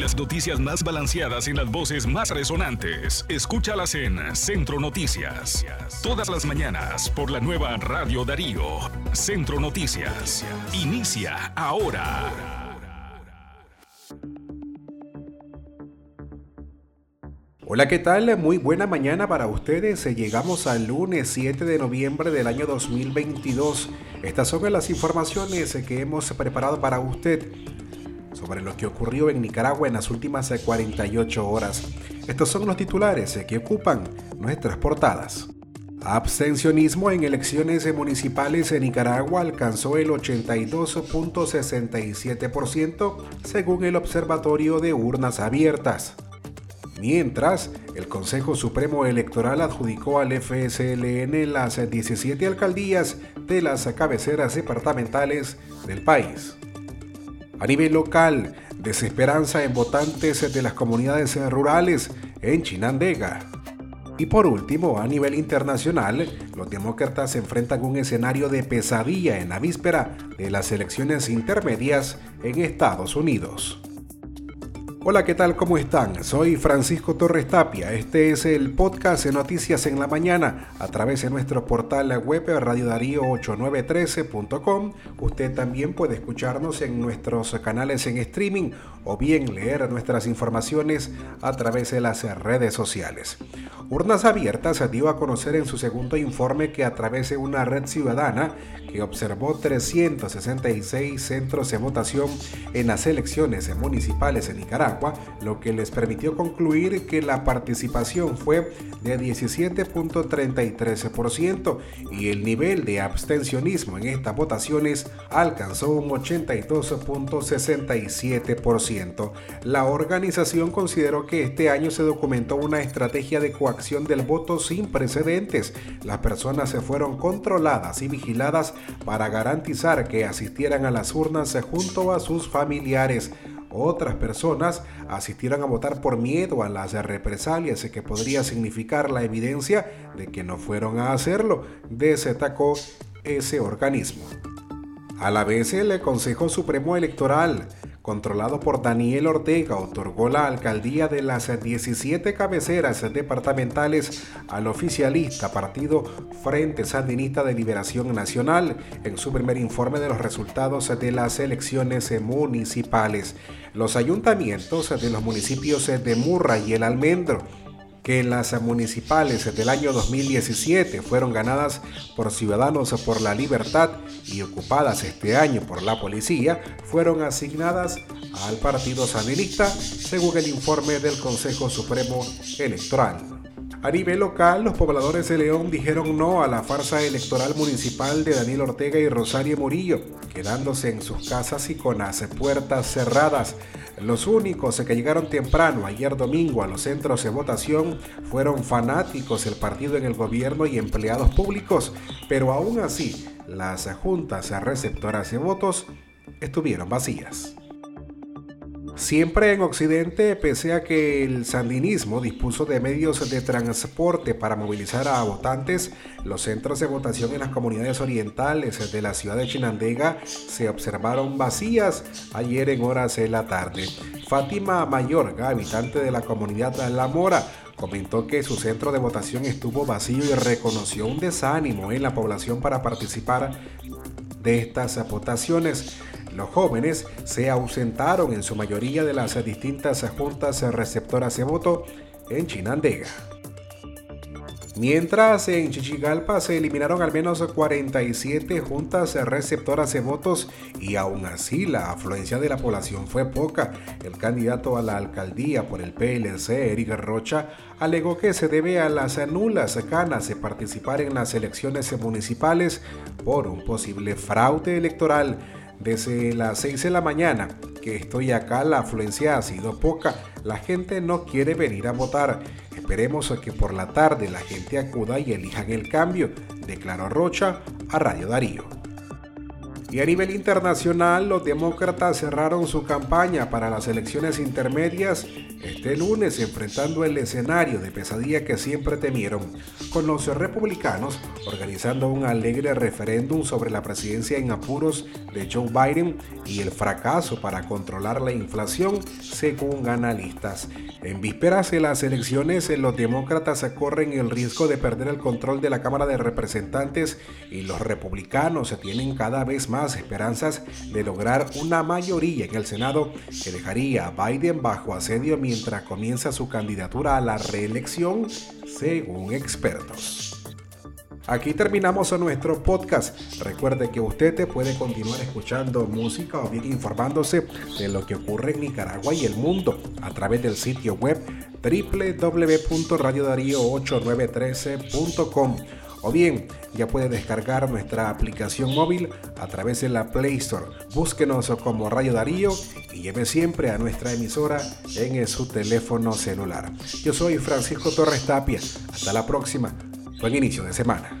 Las noticias más balanceadas y las voces más resonantes. Escúchalas en Centro Noticias. Todas las mañanas por la nueva Radio Darío. Centro Noticias. Inicia ahora. Hola, ¿qué tal? Muy buena mañana para ustedes. Llegamos al lunes 7 de noviembre del año 2022. Estas son las informaciones que hemos preparado para usted sobre lo que ocurrió en Nicaragua en las últimas 48 horas. Estos son los titulares que ocupan nuestras portadas. Abstencionismo en elecciones municipales en Nicaragua alcanzó el 82.67% según el Observatorio de Urnas Abiertas. Mientras, el Consejo Supremo Electoral adjudicó al FSLN las 17 alcaldías de las cabeceras departamentales del país. A nivel local, desesperanza en votantes de las comunidades rurales en Chinandega. Y por último, a nivel internacional, los demócratas se enfrentan un escenario de pesadilla en la víspera de las elecciones intermedias en Estados Unidos. Hola, ¿qué tal? ¿Cómo están? Soy Francisco Torres Tapia. Este es el podcast de Noticias en la Mañana a través de nuestro portal web radiodarío8913.com. Usted también puede escucharnos en nuestros canales en streaming o bien leer nuestras informaciones a través de las redes sociales. Urnas Abiertas dio a conocer en su segundo informe que a través de una red ciudadana que observó 366 centros de votación en las elecciones municipales en Nicaragua, lo que les permitió concluir que la participación fue de 17.33% y el nivel de abstencionismo en estas votaciones alcanzó un 82.67%. La organización consideró que este año se documentó una estrategia de coacción del voto sin precedentes. Las personas se fueron controladas y vigiladas para garantizar que asistieran a las urnas junto a sus familiares. Otras personas asistieron a votar por miedo a las represalias que podría significar la evidencia de que no fueron a hacerlo, destacó ese organismo. A la vez, el Consejo Supremo Electoral controlado por Daniel Ortega, otorgó la alcaldía de las 17 cabeceras departamentales al oficialista partido Frente Sandinista de Liberación Nacional en su primer informe de los resultados de las elecciones municipales. Los ayuntamientos de los municipios de Murra y El Almendro que las municipales del año 2017 fueron ganadas por Ciudadanos por la Libertad y ocupadas este año por la policía, fueron asignadas al Partido Sandinista, según el informe del Consejo Supremo Electoral. A nivel local, los pobladores de León dijeron no a la farsa electoral municipal de Daniel Ortega y Rosario Murillo, quedándose en sus casas y con las puertas cerradas. Los únicos que llegaron temprano ayer domingo a los centros de votación fueron fanáticos del partido en el gobierno y empleados públicos, pero aún así las juntas receptoras de votos estuvieron vacías. Siempre en Occidente, pese a que el sandinismo dispuso de medios de transporte para movilizar a votantes, los centros de votación en las comunidades orientales de la ciudad de Chinandega se observaron vacías ayer en horas de la tarde. Fátima Mayorga, habitante de la comunidad La Mora, comentó que su centro de votación estuvo vacío y reconoció un desánimo en la población para participar de estas votaciones. Los jóvenes se ausentaron en su mayoría de las distintas juntas receptoras de voto en Chinandega. Mientras en Chichigalpa se eliminaron al menos 47 juntas receptoras de votos y aún así la afluencia de la población fue poca, el candidato a la alcaldía por el PLC, Eric Rocha, alegó que se debe a las nulas ganas de participar en las elecciones municipales por un posible fraude electoral desde las 6 de la mañana que estoy acá, la afluencia ha sido poca. La gente no quiere venir a votar. Esperemos que por la tarde la gente acuda y elijan el cambio, declaró Rocha a Radio Darío. Y a nivel internacional, los demócratas cerraron su campaña para las elecciones intermedias este lunes, enfrentando el escenario de pesadilla que siempre temieron, con los republicanos organizando un alegre referéndum sobre la presidencia en apuros de Joe Biden y el fracaso para controlar la inflación, según analistas. En vísperas de las elecciones, los demócratas corren el riesgo de perder el control de la Cámara de Representantes y los republicanos tienen cada vez más esperanzas de lograr una mayoría en el Senado que dejaría a Biden bajo asedio mientras comienza su candidatura a la reelección, según expertos. Aquí terminamos nuestro podcast. Recuerde que usted puede continuar escuchando música o bien informándose de lo que ocurre en Nicaragua y el mundo a través del sitio web www.radiodarío8913.com o bien ya puede descargar nuestra aplicación móvil a través de la Play Store. Búsquenos como Radio Darío y lleve siempre a nuestra emisora en su teléfono celular. Yo soy Francisco Torres Tapia. Hasta la próxima. Buen inicio de semana.